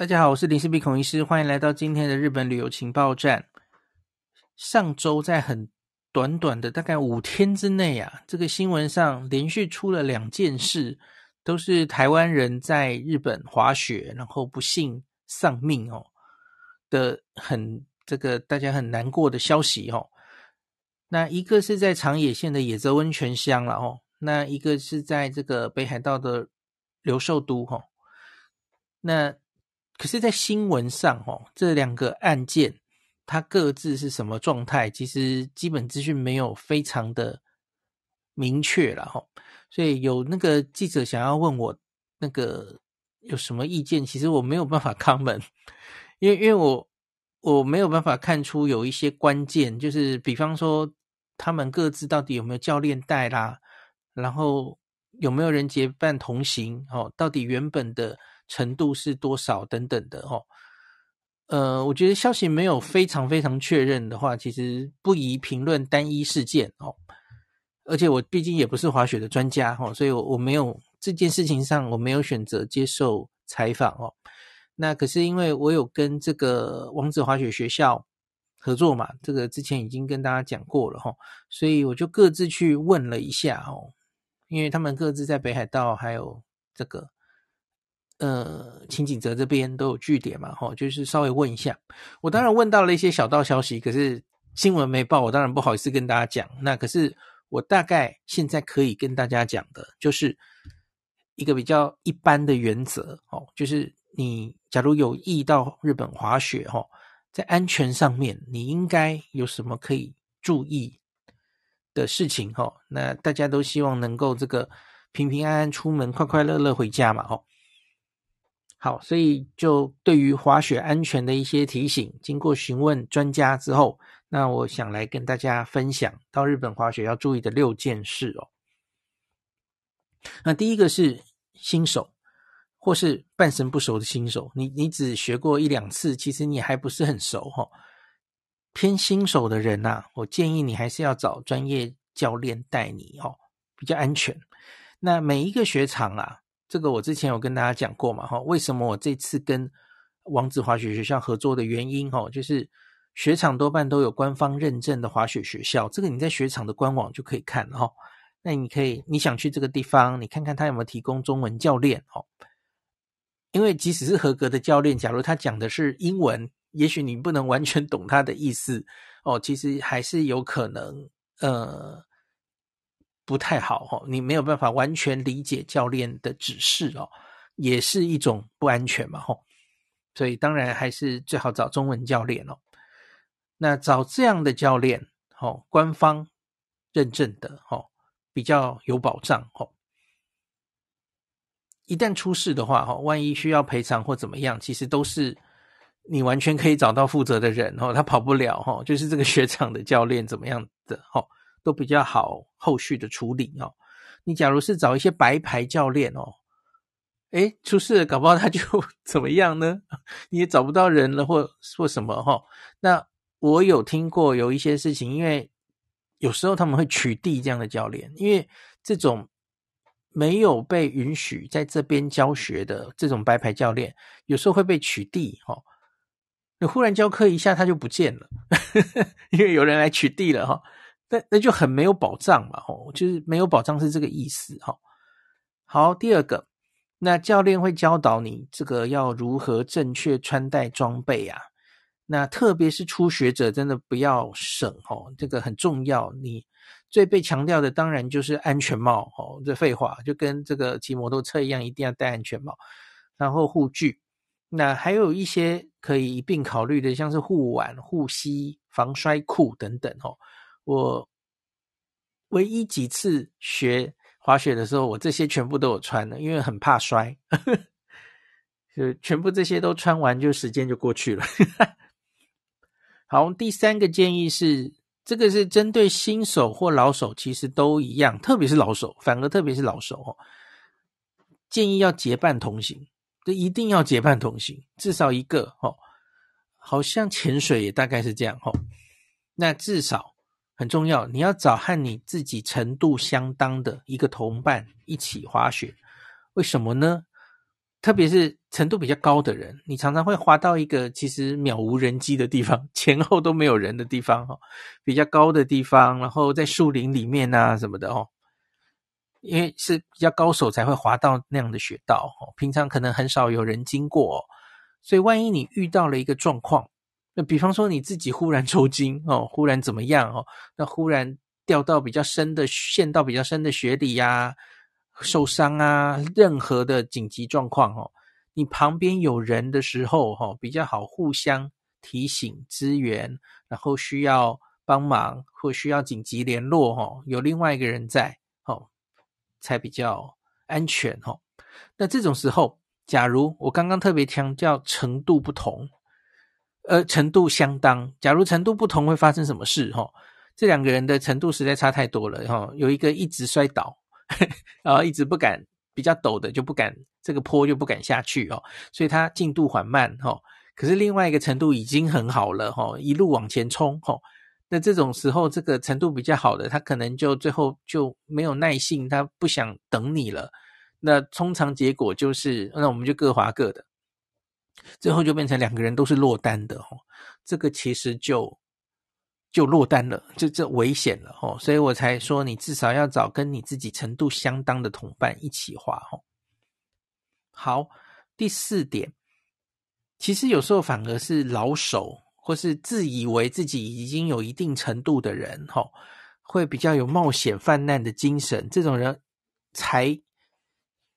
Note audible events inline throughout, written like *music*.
大家好，我是林氏璧孔医师，欢迎来到今天的日本旅游情报站。上周在很短短的大概五天之内啊，这个新闻上连续出了两件事，都是台湾人在日本滑雪，然后不幸丧命哦的很这个大家很难过的消息哦。那一个是在长野县的野泽温泉乡了哦，那一个是在这个北海道的留寿都哦，那。可是，在新闻上，哦，这两个案件它各自是什么状态？其实基本资讯没有非常的明确了，哈。所以有那个记者想要问我那个有什么意见，其实我没有办法 comment，*laughs* 因为因为我我没有办法看出有一些关键，就是比方说他们各自到底有没有教练带啦，然后有没有人结伴同行，哦，到底原本的。程度是多少等等的哦，呃，我觉得消息没有非常非常确认的话，其实不宜评论单一事件哦。而且我毕竟也不是滑雪的专家哦，所以我我没有这件事情上我没有选择接受采访哦。那可是因为我有跟这个王子滑雪学校合作嘛，这个之前已经跟大家讲过了哈，所以我就各自去问了一下哦，因为他们各自在北海道还有这个。呃，秦景泽这边都有据点嘛，吼，就是稍微问一下。我当然问到了一些小道消息，可是新闻没报，我当然不好意思跟大家讲。那可是我大概现在可以跟大家讲的，就是一个比较一般的原则，哦，就是你假如有意到日本滑雪，哦，在安全上面，你应该有什么可以注意的事情，吼。那大家都希望能够这个平平安安出门，快快乐乐回家嘛，吼。好，所以就对于滑雪安全的一些提醒，经过询问专家之后，那我想来跟大家分享到日本滑雪要注意的六件事哦。那第一个是新手或是半生不熟的新手，你你只学过一两次，其实你还不是很熟哈、哦。偏新手的人呐、我建议你还是要找专业教练带你哦，比较安全。那每一个雪场啊。这个我之前有跟大家讲过嘛，哈，为什么我这次跟王子滑雪学校合作的原因，哈，就是雪场多半都有官方认证的滑雪学校，这个你在雪场的官网就可以看，哈，那你可以你想去这个地方，你看看他有没有提供中文教练，哦，因为即使是合格的教练，假如他讲的是英文，也许你不能完全懂他的意思，哦，其实还是有可能，呃。不太好哦，你没有办法完全理解教练的指示哦，也是一种不安全嘛吼，所以当然还是最好找中文教练哦。那找这样的教练哦，官方认证的哦，比较有保障哦。一旦出事的话哈，万一需要赔偿或怎么样，其实都是你完全可以找到负责的人哦，他跑不了哈，就是这个雪场的教练怎么样的哈。都比较好后续的处理哦。你假如是找一些白牌教练哦，诶，出事了，搞不好他就 *laughs* 怎么样呢？*laughs* 你也找不到人了，或或什么哈。那我有听过有一些事情，因为有时候他们会取缔这样的教练，因为这种没有被允许在这边教学的这种白牌教练，有时候会被取缔哈。你忽然教课一下，他就不见了，*laughs* 因为有人来取缔了哈。那那就很没有保障嘛，吼，就是没有保障是这个意思，哈。好，第二个，那教练会教导你这个要如何正确穿戴装备啊。那特别是初学者，真的不要省，哦，这个很重要。你最被强调的当然就是安全帽，吼，这废话，就跟这个骑摩托车一样，一定要戴安全帽。然后护具，那还有一些可以一并考虑的，像是护腕、护膝、防摔裤等等，吼。我唯一几次学滑雪的时候，我这些全部都有穿的，因为很怕摔，就全部这些都穿完，就时间就过去了。好，第三个建议是，这个是针对新手或老手，其实都一样，特别是老手，反而特别是老手哦，建议要结伴同行，这一定要结伴同行，至少一个哦。好像潜水也大概是这样哦，那至少。很重要，你要找和你自己程度相当的一个同伴一起滑雪。为什么呢？特别是程度比较高的人，你常常会滑到一个其实渺无人迹的地方，*laughs* 前后都没有人的地方，哈，比较高的地方，然后在树林里面啊什么的，哦，因为是比较高手才会滑到那样的雪道，哦，平常可能很少有人经过，所以万一你遇到了一个状况，那比方说你自己忽然抽筋，哦，忽然怎么样，哦，那忽然掉到比较深的陷到比较深的雪里呀。受伤啊，任何的紧急状况哦，你旁边有人的时候哈，比较好互相提醒支援，然后需要帮忙或需要紧急联络哈，有另外一个人在哦，才比较安全哦。那这种时候，假如我刚刚特别强调程度不同，呃，程度相当，假如程度不同会发生什么事哈？这两个人的程度实在差太多了哈，有一个一直摔倒。*laughs* 然后一直不敢，比较陡的就不敢，这个坡就不敢下去哦，所以他进度缓慢哦。可是另外一个程度已经很好了哈，一路往前冲哈。那这种时候，这个程度比较好的，他可能就最后就没有耐性，他不想等你了。那通常结果就是，那我们就各滑各的，最后就变成两个人都是落单的哈。这个其实就。就落单了，就这危险了哦，所以我才说你至少要找跟你自己程度相当的同伴一起画哦。好，第四点，其实有时候反而是老手或是自以为自己已经有一定程度的人，哈，会比较有冒险犯难的精神，这种人才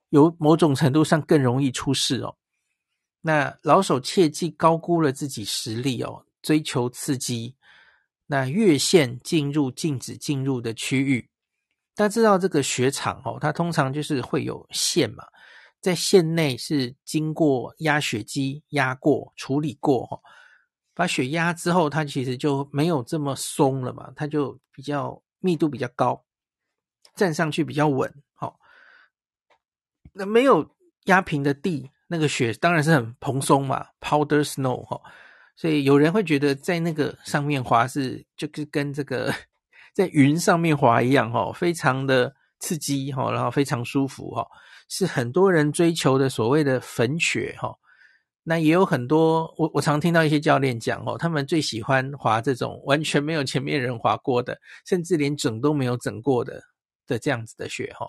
有某种程度上更容易出事哦。那老手切记高估了自己实力哦，追求刺激。那越线进入禁止进入的区域，大家知道这个雪场哦，它通常就是会有线嘛，在线内是经过压雪机压过、处理过哈，把雪压之后，它其实就没有这么松了嘛，它就比较密度比较高，站上去比较稳。好，那没有压平的地，那个雪当然是很蓬松嘛，powder snow 哈。所以有人会觉得在那个上面滑是就是跟这个 *laughs* 在云上面滑一样哈，非常的刺激哈，然后非常舒服哈，是很多人追求的所谓的粉雪哈。那也有很多我我常听到一些教练讲哦，他们最喜欢滑这种完全没有前面人滑过的，甚至连整都没有整过的的这样子的雪哈。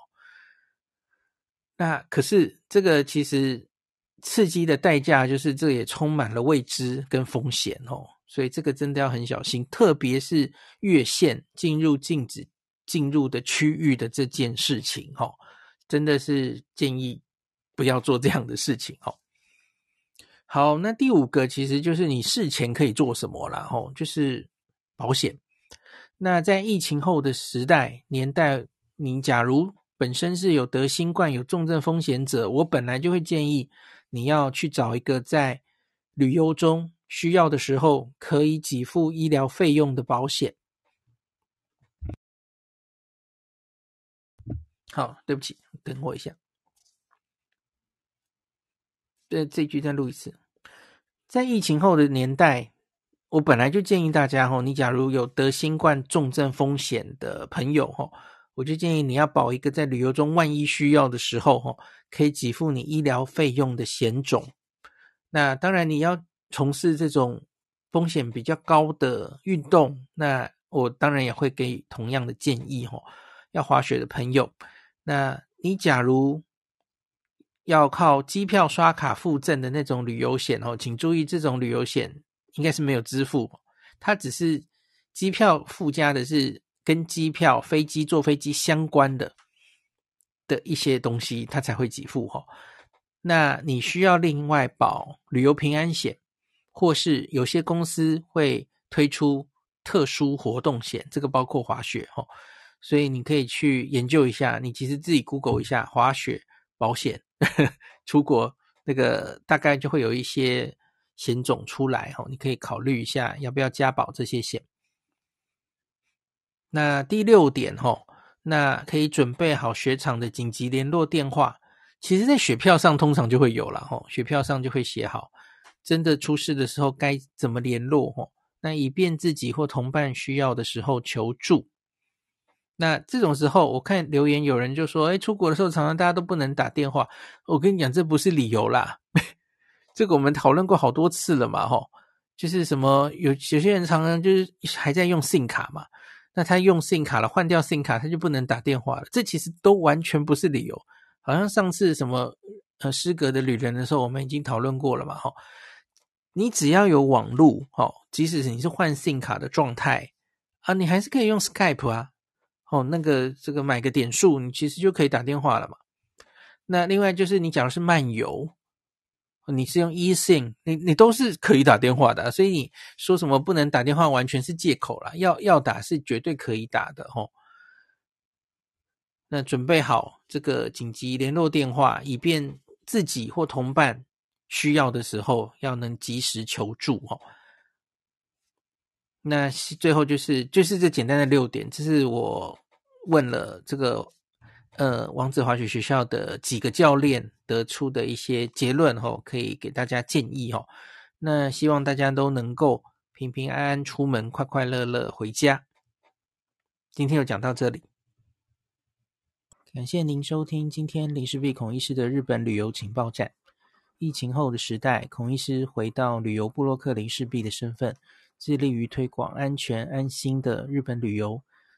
那可是这个其实。刺激的代价就是，这也充满了未知跟风险哦，所以这个真的要很小心，特别是越线进入禁止进入的区域的这件事情哦，真的是建议不要做这样的事情哦。好，那第五个其实就是你事前可以做什么啦哦，就是保险。那在疫情后的时代年代，你假如本身是有得新冠有重症风险者，我本来就会建议。你要去找一个在旅游中需要的时候可以给付医疗费用的保险。好，对不起，等我一下。这，这句再录一次。在疫情后的年代，我本来就建议大家，吼，你假如有得新冠重症风险的朋友，吼。我就建议你要保一个在旅游中万一需要的时候，哈，可以给付你医疗费用的险种。那当然你要从事这种风险比较高的运动，那我当然也会给同样的建议，哈，要滑雪的朋友，那你假如要靠机票刷卡附赠的那种旅游险，哦，请注意这种旅游险应该是没有支付，它只是机票附加的是。跟机票、飞机坐飞机相关的的一些东西，它才会给付哈。那你需要另外保旅游平安险，或是有些公司会推出特殊活动险，这个包括滑雪哈。所以你可以去研究一下，你其实自己 Google 一下滑雪保险，*laughs* 出国那个大概就会有一些险种出来哈。你可以考虑一下要不要加保这些险。那第六点齁，那可以准备好雪场的紧急联络电话。其实，在雪票上通常就会有了齁，雪票上就会写好，真的出事的时候该怎么联络齁。那以便自己或同伴需要的时候求助。那这种时候，我看留言有人就说：“哎，出国的时候常常大家都不能打电话。”我跟你讲，这不是理由啦。*laughs* 这个我们讨论过好多次了嘛，吼，就是什么有有些人常常就是还在用 SIM 卡嘛，那他用 SIM 卡了，换掉 SIM 卡，他就不能打电话了。这其实都完全不是理由。好像上次什么呃失格的旅人的时候，我们已经讨论过了嘛，吼，你只要有网络，吼，即使你是换 SIM 卡的状态啊，你还是可以用 Skype 啊。哦，那个这个买个点数，你其实就可以打电话了嘛。那另外就是你假如是漫游，你是用 eSIM，你你都是可以打电话的。所以你说什么不能打电话，完全是借口啦。要要打是绝对可以打的吼。那准备好这个紧急联络电话，以便自己或同伴需要的时候要能及时求助吼。那最后就是就是这简单的六点，这是我。问了这个呃王子滑雪学校的几个教练得出的一些结论吼，可以给大家建议吼。那希望大家都能够平平安安出门，快快乐乐回家。今天就讲到这里，感谢您收听今天林氏璧孔医师的日本旅游情报站。疫情后的时代，孔医师回到旅游部落客林氏璧的身份，致力于推广安全安心的日本旅游。